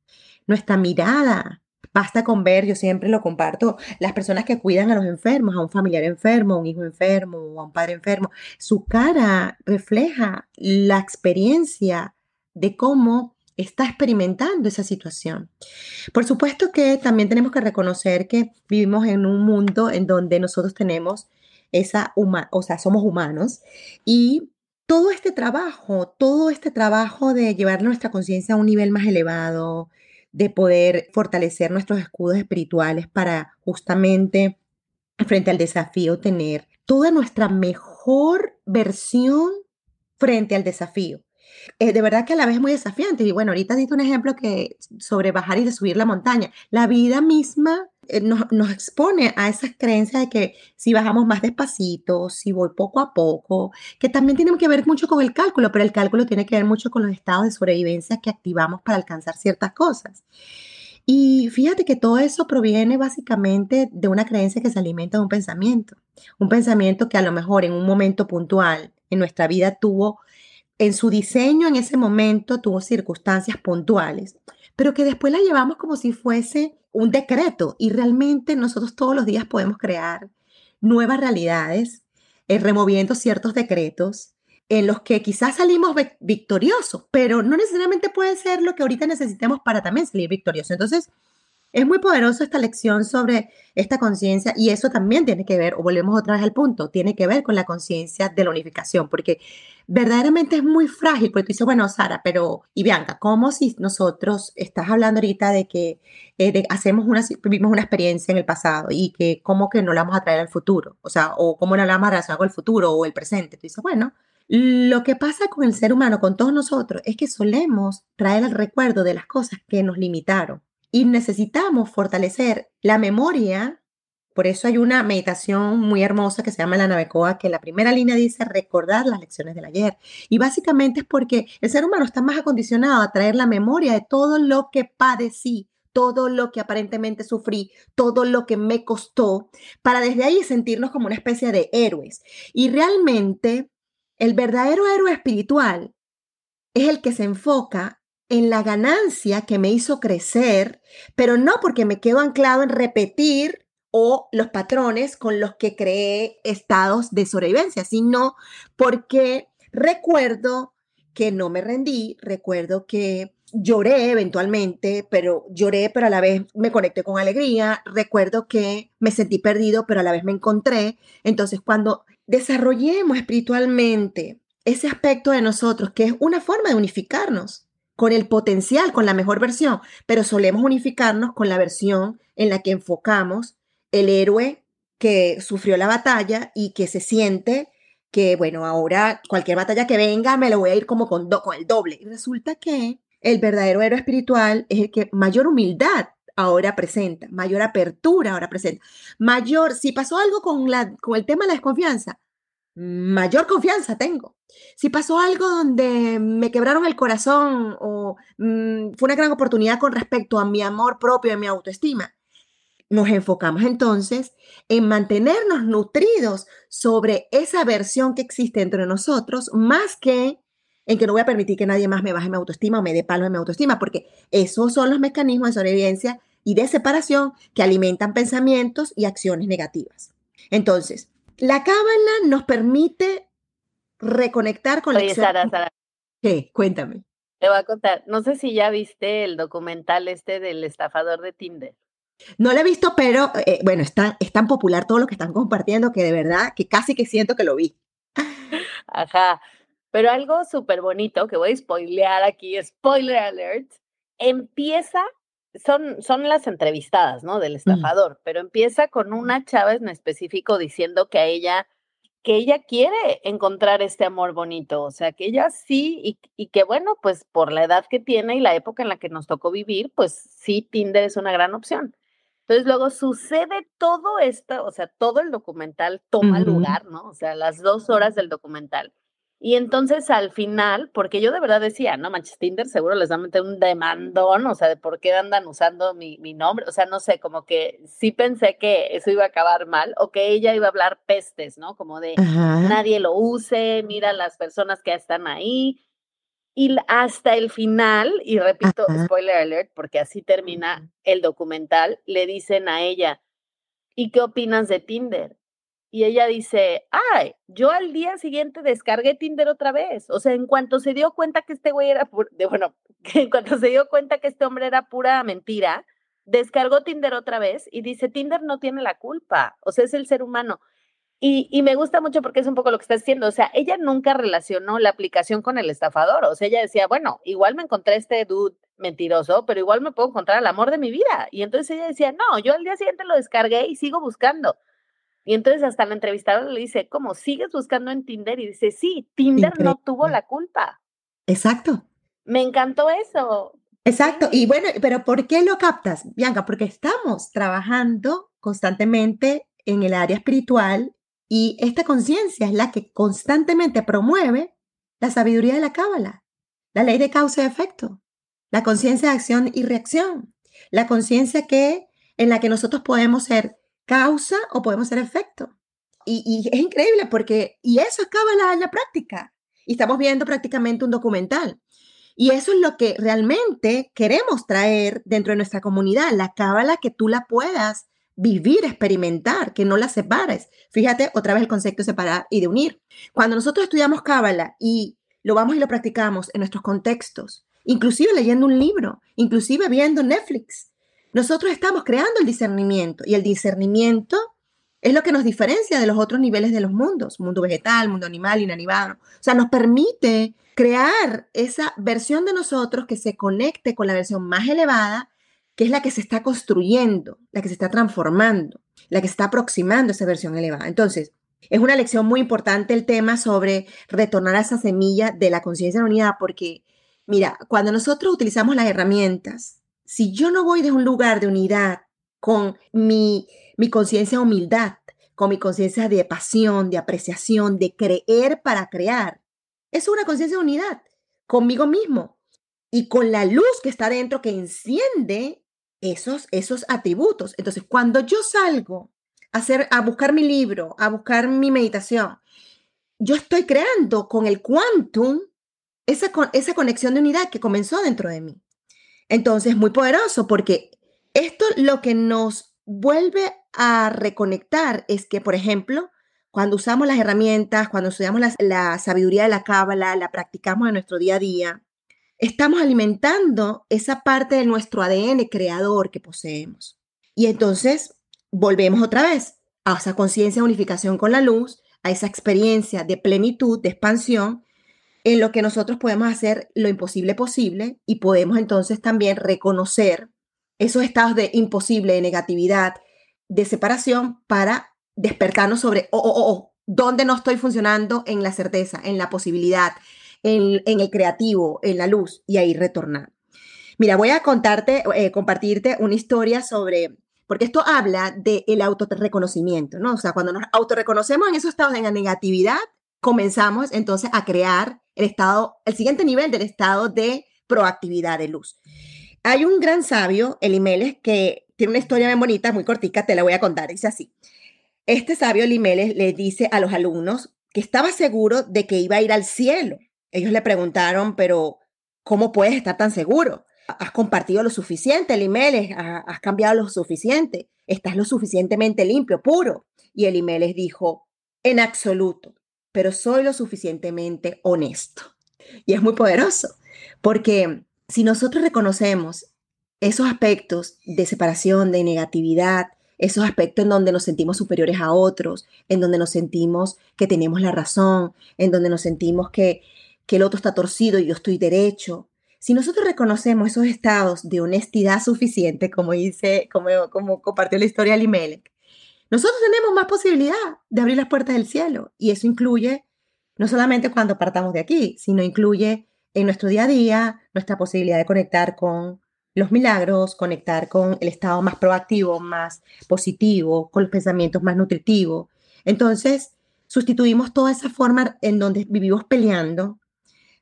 nuestra mirada, Basta con ver, yo siempre lo comparto, las personas que cuidan a los enfermos, a un familiar enfermo, a un hijo enfermo o a un padre enfermo, su cara refleja la experiencia de cómo está experimentando esa situación. Por supuesto que también tenemos que reconocer que vivimos en un mundo en donde nosotros tenemos esa, o sea, somos humanos y todo este trabajo, todo este trabajo de llevar nuestra conciencia a un nivel más elevado, de poder fortalecer nuestros escudos espirituales para justamente frente al desafío tener toda nuestra mejor versión frente al desafío. Es de verdad que a la vez es muy desafiante. Y bueno, ahorita diste un ejemplo que sobre bajar y de subir la montaña. La vida misma eh, nos, nos, expone a esas creencias de que si bajamos más despacito, si voy poco a poco, que también tiene que ver mucho con el cálculo, pero el cálculo tiene que ver mucho con los estados de sobrevivencia que activamos para alcanzar ciertas cosas. Y fíjate que todo eso proviene básicamente de una creencia que se alimenta de un pensamiento, un pensamiento que a lo mejor en un momento puntual en nuestra vida tuvo, en su diseño en ese momento tuvo circunstancias puntuales, pero que después la llevamos como si fuese un decreto y realmente nosotros todos los días podemos crear nuevas realidades eh, removiendo ciertos decretos en los que quizás salimos victoriosos, pero no necesariamente puede ser lo que ahorita necesitemos para también salir victoriosos. Entonces, es muy poderoso esta lección sobre esta conciencia y eso también tiene que ver, o volvemos otra vez al punto, tiene que ver con la conciencia de la unificación, porque verdaderamente es muy frágil, porque tú dices, bueno, Sara, pero, y Bianca, ¿cómo si nosotros, estás hablando ahorita de que eh, hacemos una, vivimos una experiencia en el pasado y que cómo que no la vamos a traer al futuro? O sea, o cómo no la vamos a relacionar con el futuro o el presente. Tú dices, bueno, lo que pasa con el ser humano, con todos nosotros, es que solemos traer el recuerdo de las cosas que nos limitaron y necesitamos fortalecer la memoria. Por eso hay una meditación muy hermosa que se llama la Navecoa, que la primera línea dice recordar las lecciones del ayer. Y básicamente es porque el ser humano está más acondicionado a traer la memoria de todo lo que padecí, todo lo que aparentemente sufrí, todo lo que me costó, para desde ahí sentirnos como una especie de héroes. Y realmente el verdadero héroe espiritual es el que se enfoca en la ganancia que me hizo crecer, pero no porque me quedo anclado en repetir o los patrones con los que creé estados de sobrevivencia, sino porque recuerdo que no me rendí, recuerdo que lloré eventualmente, pero lloré, pero a la vez me conecté con alegría. Recuerdo que me sentí perdido, pero a la vez me encontré. Entonces, cuando desarrollemos espiritualmente ese aspecto de nosotros, que es una forma de unificarnos con el potencial, con la mejor versión, pero solemos unificarnos con la versión en la que enfocamos el héroe que sufrió la batalla y que se siente que, bueno, ahora cualquier batalla que venga me lo voy a ir como con, con el doble. Y resulta que el verdadero héroe espiritual es el que mayor humildad ahora presenta, mayor apertura ahora presenta, mayor, si pasó algo con, la, con el tema de la desconfianza, mayor confianza tengo. Si pasó algo donde me quebraron el corazón o mm, fue una gran oportunidad con respecto a mi amor propio y mi autoestima, nos enfocamos entonces en mantenernos nutridos sobre esa versión que existe entre nosotros, más que en que no voy a permitir que nadie más me baje mi autoestima o me dé palo en mi autoestima, porque esos son los mecanismos de sobrevivencia y de separación que alimentan pensamientos y acciones negativas. Entonces, la cábala nos permite reconectar con Oye, Sara, Sara. ¿Qué? Cuéntame. Te voy a contar. No sé si ya viste el documental este del estafador de Tinder. No lo he visto, pero eh, bueno, está, es tan popular todo lo que están compartiendo que de verdad que casi que siento que lo vi. Ajá. Pero algo súper bonito que voy a spoilear aquí, spoiler alert, empieza, son, son las entrevistadas, ¿no? Del estafador, pero empieza con una chava en específico diciendo que a ella, que ella quiere encontrar este amor bonito, o sea, que ella sí, y, y que bueno, pues por la edad que tiene y la época en la que nos tocó vivir, pues sí, Tinder es una gran opción. Entonces luego sucede todo esto, o sea, todo el documental toma lugar, ¿no? O sea, las dos horas del documental. Y entonces al final, porque yo de verdad decía, no manches, Tinder seguro les va a meter un demandón, o sea, de por qué andan usando mi, mi, nombre, o sea, no sé, como que sí pensé que eso iba a acabar mal o que ella iba a hablar pestes, ¿no? Como de nadie lo use, mira las personas que están ahí. Y hasta el final, y repito, spoiler alert, porque así termina el documental, le dicen a ella, ¿y qué opinas de Tinder? Y ella dice, ay, yo al día siguiente descargué Tinder otra vez. O sea, en cuanto se dio cuenta que este güey era, de, bueno, *laughs* en cuanto se dio cuenta que este hombre era pura mentira, descargó Tinder otra vez y dice, Tinder no tiene la culpa. O sea, es el ser humano. Y, y, me gusta mucho porque es un poco lo que está diciendo. O sea, ella nunca relacionó la aplicación con el estafador. O sea, ella decía, bueno, igual me encontré este dude mentiroso, pero igual me puedo encontrar el amor de mi vida. Y entonces ella decía, no, yo al día siguiente lo descargué y sigo buscando. Y entonces hasta la entrevistadora le dice, ¿cómo sigues buscando en Tinder? Y dice, sí, Tinder no tuvo la culpa. Exacto. Me encantó eso. Exacto. Y bueno, pero ¿por qué lo captas, Bianca? Porque estamos trabajando constantemente en el área espiritual y esta conciencia es la que constantemente promueve la sabiduría de la cábala, la ley de causa y efecto, la conciencia de acción y reacción, la conciencia que en la que nosotros podemos ser causa o podemos ser efecto. Y, *laughs* es increíble porque, y eso acaba la, la práctica. Y estamos viendo prácticamente un documental. Y eso es lo que realmente queremos traer dentro de nuestra comunidad, la cábala que tú la puedas vivir, experimentar, que no la separes. Fíjate otra vez el concepto de separar y de unir. Cuando nosotros estudiamos cábala y lo vamos y lo practicamos en nuestros contextos, inclusive leyendo un libro, inclusive viendo Netflix, nosotros estamos creando el discernimiento y el discernimiento es lo que nos diferencia de los otros niveles de los mundos, mundo vegetal, mundo animal, inanimado. O sea, nos permite crear esa versión de nosotros que se conecte con la versión más elevada, que es la que se está construyendo, la que se está transformando, la que se está aproximando a esa versión elevada. Entonces, es una lección muy importante el tema sobre retornar a esa semilla de la conciencia de la unidad, porque, mira, cuando nosotros utilizamos las herramientas si yo no voy de un lugar de unidad con mi, mi conciencia de humildad, con mi conciencia de pasión, de apreciación, de creer para crear, es una conciencia de unidad conmigo mismo y con la luz que está dentro que enciende esos, esos atributos. Entonces, cuando yo salgo a, hacer, a buscar mi libro, a buscar mi meditación, yo estoy creando con el quantum esa, esa conexión de unidad que comenzó dentro de mí. Entonces, muy poderoso porque esto lo que nos vuelve a reconectar es que, por ejemplo, cuando usamos las herramientas, cuando estudiamos la, la sabiduría de la cábala, la practicamos en nuestro día a día, estamos alimentando esa parte de nuestro ADN creador que poseemos. Y entonces volvemos otra vez a esa conciencia de unificación con la luz, a esa experiencia de plenitud, de expansión, en lo que nosotros podemos hacer lo imposible posible y podemos entonces también reconocer esos estados de imposible, de negatividad, de separación para despertarnos sobre, oh, oh, oh, dónde no estoy funcionando en la certeza, en la posibilidad, en, el creativo, en la luz y ahí retornar. Mira, voy a contarte, eh, compartirte una historia sobre, porque esto habla del el autorreconocimiento, ¿no? O sea, cuando nos autorreconocemos en esos estados de negatividad, comenzamos entonces a crear el estado, el siguiente nivel del estado de proactividad de luz. Hay un gran sabio, Elimeles, que tiene una historia bien bonita, muy cortica, te la voy a contar. Dice así: Este sabio Elimeles le dice a los alumnos que estaba seguro de que iba a ir al cielo ellos le preguntaron, pero ¿cómo puedes estar tan seguro? ¿Has compartido lo suficiente, el email? ¿Has cambiado lo suficiente? ¿Estás lo suficientemente limpio, puro? Y el email les dijo, en absoluto, pero soy lo suficientemente honesto. Y es muy poderoso, porque si nosotros reconocemos esos aspectos de separación, de negatividad, esos aspectos en donde nos sentimos superiores a otros, en donde nos sentimos que tenemos la razón, en donde nos sentimos que que el otro está torcido y yo estoy derecho. Si nosotros reconocemos esos estados de honestidad suficiente, como dice, como, como compartió la historia Limelec, nosotros tenemos más posibilidad de abrir las puertas del cielo. Y eso incluye no solamente cuando partamos de aquí, sino incluye en nuestro día a día nuestra posibilidad de conectar con los milagros, conectar con el estado más proactivo, más positivo, con los pensamientos más nutritivos. Entonces, sustituimos toda esa forma en donde vivimos peleando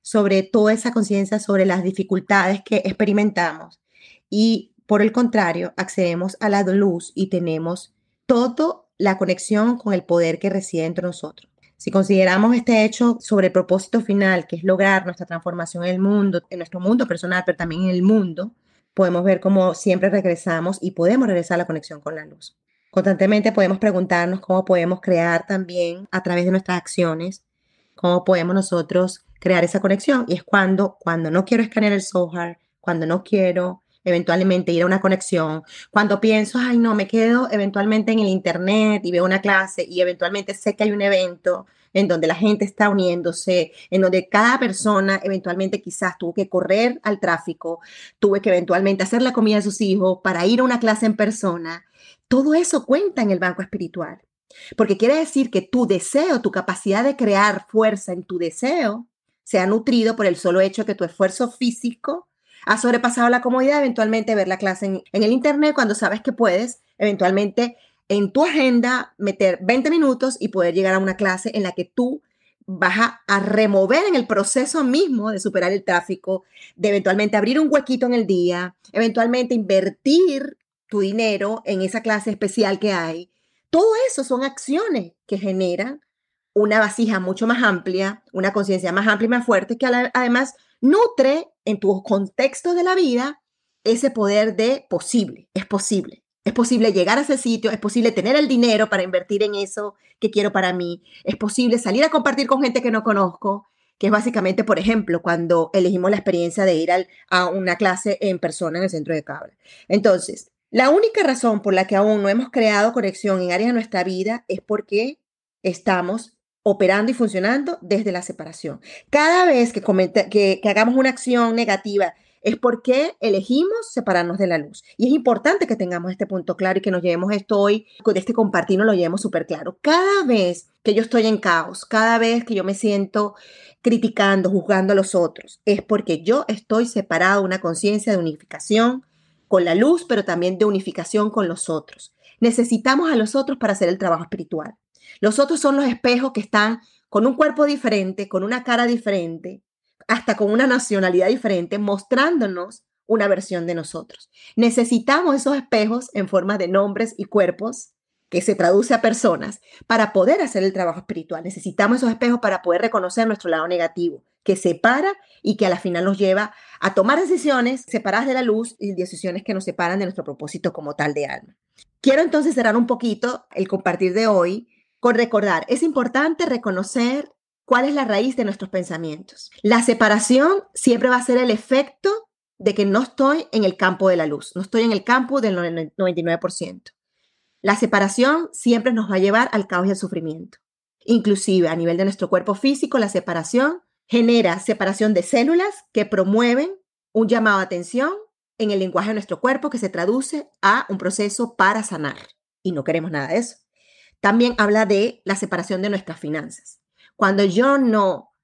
sobre toda esa conciencia, sobre las dificultades que experimentamos y por el contrario, accedemos a la luz y tenemos toda la conexión con el poder que reside entre nosotros. Si consideramos este hecho sobre el propósito final, que es lograr nuestra transformación en el mundo, en nuestro mundo personal, pero también en el mundo, podemos ver cómo siempre regresamos y podemos regresar a la conexión con la luz. Constantemente podemos preguntarnos cómo podemos crear también a través de nuestras acciones, cómo podemos nosotros crear esa conexión. Y es cuando, cuando no quiero escanear el software, cuando no quiero eventualmente ir a una conexión, cuando pienso, ay, no, me quedo eventualmente en el internet y veo una clase y eventualmente sé que hay un evento en donde la gente está uniéndose, en donde cada persona eventualmente quizás tuvo que correr al tráfico, tuve que eventualmente hacer la comida de sus hijos para ir a una clase en persona. Todo eso cuenta en el banco espiritual, porque quiere decir que tu deseo, tu capacidad de crear fuerza en tu deseo, se ha nutrido por el solo hecho de que tu esfuerzo físico ha sobrepasado la comodidad, eventualmente ver la clase en, el Internet cuando sabes que puedes, eventualmente en tu agenda meter 20 minutos y poder llegar a una clase en la que tú vas a, a, remover en el proceso mismo de superar el tráfico, de eventualmente abrir un huequito en el día, eventualmente invertir tu dinero en esa clase especial que hay. Todo eso son acciones que generan una vasija mucho más amplia, una conciencia más amplia y más fuerte, que además nutre en tu contexto de la vida ese poder de posible, es posible. Es posible llegar a ese sitio, es posible tener el dinero para invertir en eso que quiero para mí, es posible salir a compartir con gente que no conozco, que es básicamente, por ejemplo, cuando elegimos la experiencia de ir a una clase en persona en el centro de cable. Entonces, la única razón por la que aún no hemos creado conexión en áreas de nuestra vida es porque estamos operando y funcionando desde la separación. Cada vez que, que, hagamos una acción negativa es porque elegimos separarnos de la luz. Y es importante que tengamos este punto claro y que nos llevemos esto hoy, de este compartir, nos lo llevemos súper claro. Cada vez que yo estoy en caos, cada vez que yo me siento criticando, juzgando a los otros, es porque yo estoy separado de una conciencia de unificación con la luz, pero también de unificación con los otros. Necesitamos a los otros para hacer el trabajo espiritual. Los otros son los espejos que están con un cuerpo diferente, con una cara diferente, hasta con una nacionalidad diferente, mostrándonos una versión de nosotros. Necesitamos esos espejos en forma de nombres y cuerpos que se traduce a personas para poder hacer el trabajo espiritual. Necesitamos esos espejos para poder reconocer nuestro lado negativo, que separa y que a la final nos lleva a tomar decisiones separadas de la luz y decisiones que nos separan de nuestro propósito como tal de alma. Quiero entonces cerrar un poquito el compartir de hoy con recordar, es importante reconocer cuál es la raíz de nuestros pensamientos. La separación siempre va a ser el efecto de que no estoy en el campo de la luz, no estoy en el campo del 99%. La separación siempre nos va a llevar al caos y al sufrimiento. Inclusive a nivel de nuestro cuerpo físico, la separación genera separación de células que promueven un llamado a atención en el lenguaje de nuestro cuerpo que se traduce a un proceso para sanar. Y no queremos nada de eso. También habla de la separación de nuestras finanzas. Cuando yo no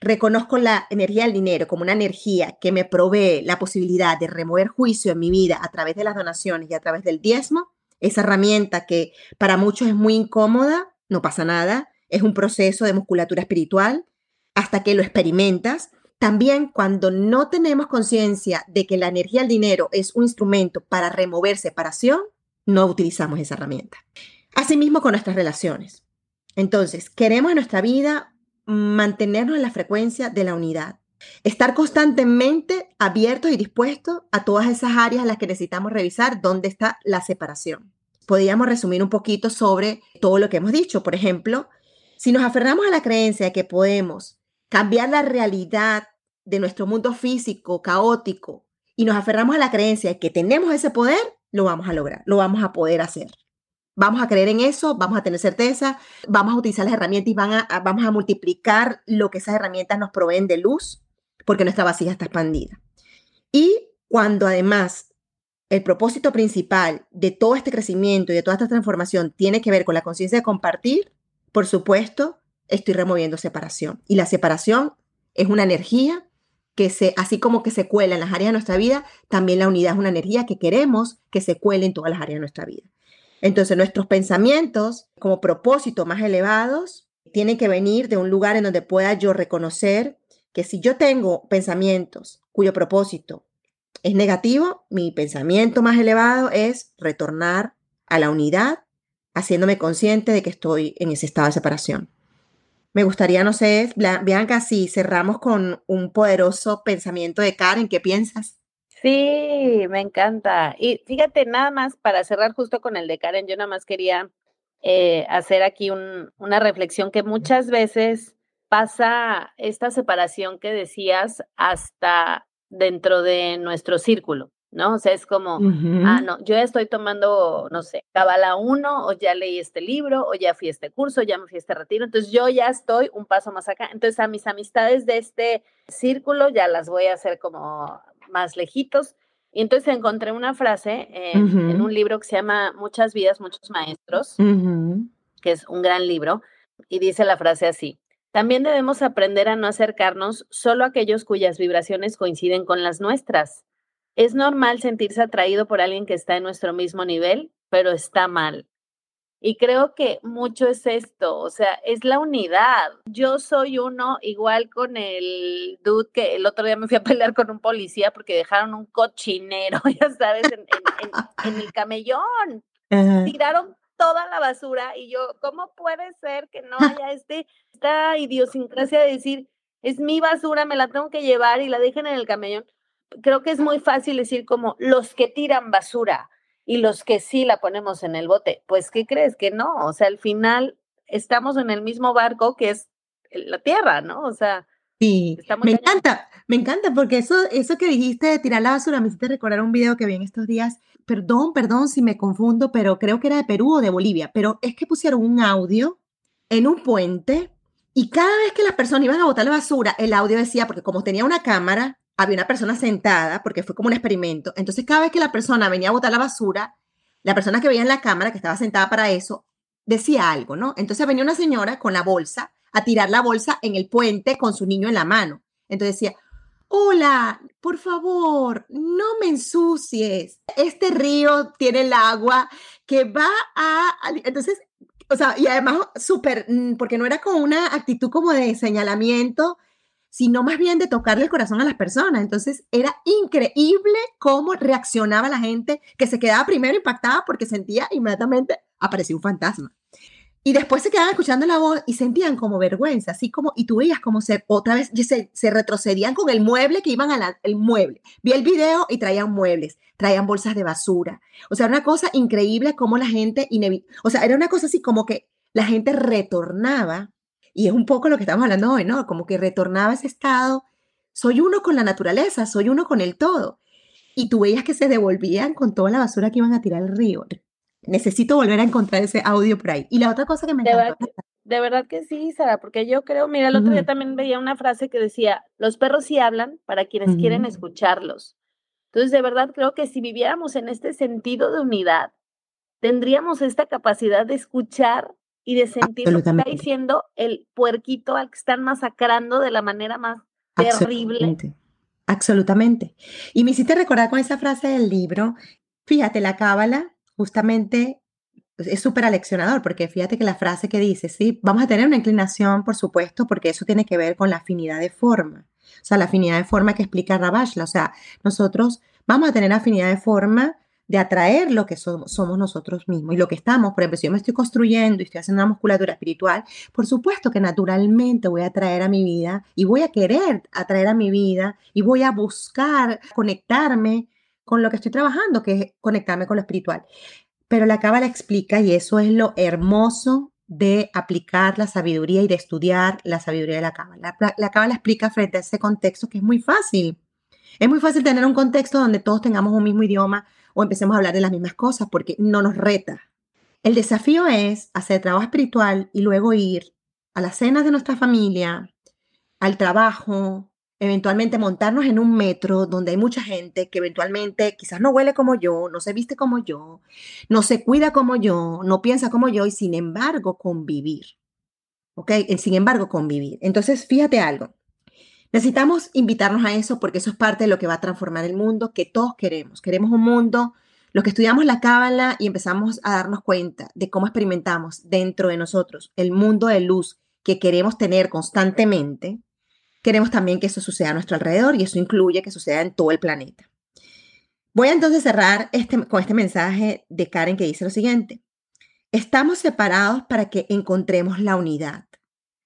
reconozco la energía del dinero como una energía que me provee la posibilidad de remover juicio en mi vida a través de las donaciones y a través del diezmo, esa herramienta que para muchos es muy incómoda, no pasa nada, es un proceso de musculatura espiritual hasta que lo experimentas. También cuando no tenemos conciencia de que la energía del dinero es un instrumento para remover separación, no utilizamos esa herramienta. Asimismo con nuestras relaciones. Entonces, queremos en nuestra vida mantenernos en la frecuencia de la unidad. Estar constantemente abiertos y dispuestos a todas esas áreas en las que necesitamos revisar dónde está la separación. Podríamos resumir un poquito sobre todo lo que hemos dicho. Por ejemplo, si nos aferramos a la creencia de que podemos cambiar la realidad de nuestro mundo físico caótico y nos aferramos a la creencia de que tenemos ese poder, lo vamos a lograr, lo vamos a poder hacer. Vamos a creer en eso, vamos a tener certeza, vamos a utilizar las herramientas y vamos a multiplicar lo que esas herramientas nos proveen de luz, porque nuestra vasija está expandida. Y cuando además el propósito principal de todo este crecimiento y de toda esta transformación tiene que ver con la conciencia de compartir, por supuesto, estoy removiendo separación. Y la separación es una energía que se, así como que se cuela en las áreas de nuestra vida, también la unidad es una energía que queremos que se cuele en todas las áreas de nuestra vida. Entonces, nuestros pensamientos como propósito más elevados tienen que venir de un lugar en donde pueda yo reconocer que si yo tengo pensamientos cuyo propósito es negativo, mi pensamiento más elevado es retornar a la unidad, haciéndome consciente de que estoy en ese estado de separación. Me gustaría, no sé, Bianca, si cerramos con un poderoso pensamiento de Karen, ¿qué piensas? Sí, me encanta. Y fíjate, nada más para cerrar justo con el de Karen, yo nada más quería eh, hacer aquí una reflexión que muchas veces pasa esta separación que decías hasta dentro de nuestro círculo. ¿no? O sea, es como, ah, no, yo ya estoy tomando, no sé, Cabala 1, o ya leí este libro, o ya fui a este curso, ya me fui a este retiro, entonces yo ya estoy un paso más acá. Entonces a mis amistades de este círculo ya las voy a hacer como más lejitos. Y entonces encontré una frase en, un libro que se llama Muchas vidas, muchos maestros, que es un gran libro, y dice la frase así. También debemos aprender a no acercarnos solo a aquellos cuyas vibraciones coinciden con las nuestras es normal sentirse atraído por alguien que está en nuestro mismo nivel, pero está mal. Y creo que mucho es esto, o sea, es la unidad. Yo soy uno igual con el dude que el otro día me fui a pelear con un policía porque dejaron un cochinero, *laughs* ya sabes, en, el camellón. Tiraron toda la basura y yo, ¿cómo puede ser que no *laughs* haya este, esta idiosincrasia de decir, es mi basura, me la tengo que llevar y la dejen en el camellón? creo que es muy fácil decir como los que tiran basura y los que sí la ponemos en el bote. Pues, ¿qué crees? Que no, o sea, al final estamos en el mismo barco que es la tierra, ¿no? O sea, Sí, me encanta, me encanta porque eso, eso que dijiste de tirar la basura me hiciste recordar un video que vi en estos días. Perdón, perdón si me confundo, pero creo que era de Perú o de Bolivia, pero es que pusieron un audio en un puente y cada vez que las personas iban a botar la basura, el audio decía, porque como tenía una cámara, había una persona sentada, porque fue como un experimento. Entonces, cada vez que la persona venía a botar la basura, la persona que veía en la cámara, que estaba sentada para eso, decía algo, ¿no? Entonces venía una señora con la bolsa a tirar la bolsa en el puente con su niño en la mano. Entonces decía, hola, por favor, no me ensucies. Este río tiene el agua que va a... Entonces, o sea, y además súper, mm, porque no era con una actitud como de señalamiento, sino más bien de tocarle el corazón a las personas. Entonces era increíble cómo reaccionaba la gente que se quedaba primero impactada porque sentía inmediatamente apareció un fantasma. Y después se quedaban escuchando la voz y sentían como vergüenza, así como, y tú veías como se, otra vez se, retrocedían con el mueble que iban al el mueble. Vi el video y traían muebles, traían bolsas de basura. O sea, era una cosa increíble como la gente, o sea, era una cosa así como que la gente retornaba, y es un poco lo que estamos hablando hoy, ¿no? Como que retornaba ese estado, soy uno con la naturaleza, soy uno con el todo. Y tú veías que se devolvían con toda la basura que iban a tirar al río. Necesito volver a encontrar ese audio por ahí. Y la otra cosa que me encantó. De verdad que sí, Sara, porque yo creo, mira, el otro día también veía una frase que decía, los perros sí hablan para quienes quieren escucharlos. Entonces, de verdad creo que si viviéramos en este sentido de unidad, tendríamos esta capacidad de escuchar y de sentir lo que está diciendo el puerquito al que están masacrando de la manera más terrible. Absolutamente. Y me hiciste recordar con esa frase del libro, fíjate, la cábala justamente es súper aleccionador, porque fíjate que la frase que dice, sí, vamos a tener una inclinación, por supuesto, porque eso tiene que ver con la afinidad de forma. O sea, la afinidad de forma que explica Rabashla. O sea, nosotros vamos a tener afinidad de forma de atraer lo que somos, nosotros mismos y lo que estamos. Por ejemplo, si yo me estoy construyendo y estoy haciendo una musculatura espiritual, por supuesto que naturalmente voy a atraer a mi vida y voy a querer atraer a mi vida y voy a buscar conectarme con lo que estoy trabajando, que es conectarme con lo espiritual. Pero la Cábala explica, y eso es lo hermoso de aplicar la sabiduría y de estudiar la sabiduría de la Cábala. La, Cábala explica frente a ese contexto que es muy fácil. Es muy fácil tener un contexto donde todos tengamos un mismo idioma o empecemos a hablar de las mismas cosas porque no nos reta. El desafío es hacer trabajo espiritual y luego ir a las cenas de nuestra familia, al trabajo, eventualmente montarnos en un metro donde hay mucha gente que eventualmente quizás no huele como yo, no se viste como yo, no se cuida como yo, no piensa como yo y sin embargo convivir. ¿Ok? Sin embargo convivir. Entonces, fíjate algo. Necesitamos invitarnos a eso porque eso es parte de lo que va a transformar el mundo que todos queremos. Queremos un mundo, los que estudiamos la cábala y empezamos a darnos cuenta de cómo experimentamos dentro de nosotros el mundo de luz que queremos tener constantemente, queremos también que eso suceda a nuestro alrededor y eso incluye que suceda en todo el planeta. Voy a entonces cerrar este, con este mensaje de Karen que dice lo siguiente. Estamos separados para que encontremos la unidad.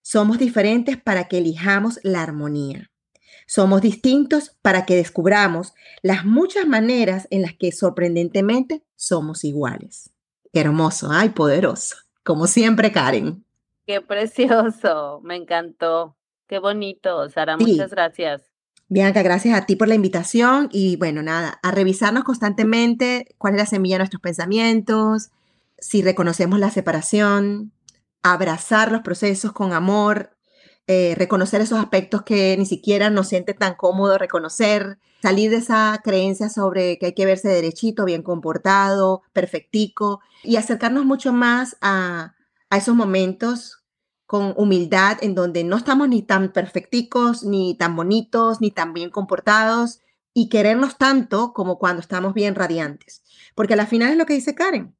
Somos diferentes para que elijamos la armonía. Somos distintos para que descubramos las muchas maneras en las que sorprendentemente somos iguales. hermoso, ay, poderoso. Como siempre, Karen. Qué precioso, me encantó. Qué bonito, Sara, muchas gracias. Bianca, gracias a ti por la invitación y bueno, nada, a revisarnos constantemente cuál es la semilla de nuestros pensamientos, si reconocemos la separación, abrazar los procesos con amor, eh, reconocer esos aspectos que ni siquiera nos siente tan cómodo reconocer, salir de esa creencia sobre que hay que verse derechito, bien comportado, perfectico y acercarnos mucho más a, a esos momentos con humildad, en donde no estamos ni tan perfecticos, ni tan bonitos, ni tan bien comportados, y querernos tanto como cuando estamos bien radiantes. Porque al final es lo que dice Karen.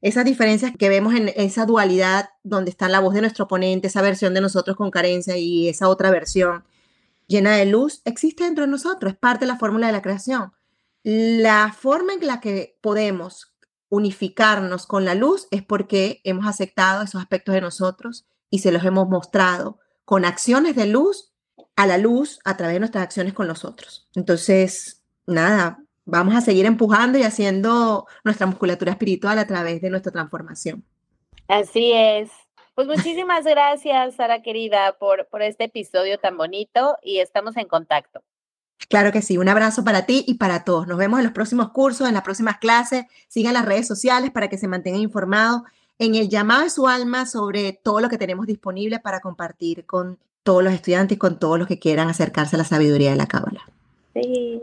Esas diferencias que vemos en esa dualidad donde está la voz de nuestro oponente, esa versión de nosotros con carencia y esa otra versión llena de luz, existe dentro de nosotros, es parte de la fórmula de la creación. La forma en la que podemos unificarnos con la luz es porque hemos aceptado esos aspectos de nosotros y se los hemos mostrado con acciones de luz a la luz a través de nuestras acciones con los otros. Entonces, nada, vamos a seguir empujando y haciendo nuestra musculatura espiritual a través de nuestra transformación. Así es. Pues muchísimas gracias, Sara querida, por, por este episodio tan bonito y estamos en contacto. Claro que sí, un abrazo para ti y para todos. Nos vemos en los próximos cursos, en las próximas clases. Sigan las redes sociales para que se mantengan informados en el llamado de su alma sobre todo lo que tenemos disponible para compartir con todos los estudiantes y con todos los que quieran acercarse a la sabiduría de la Cábala. Sí.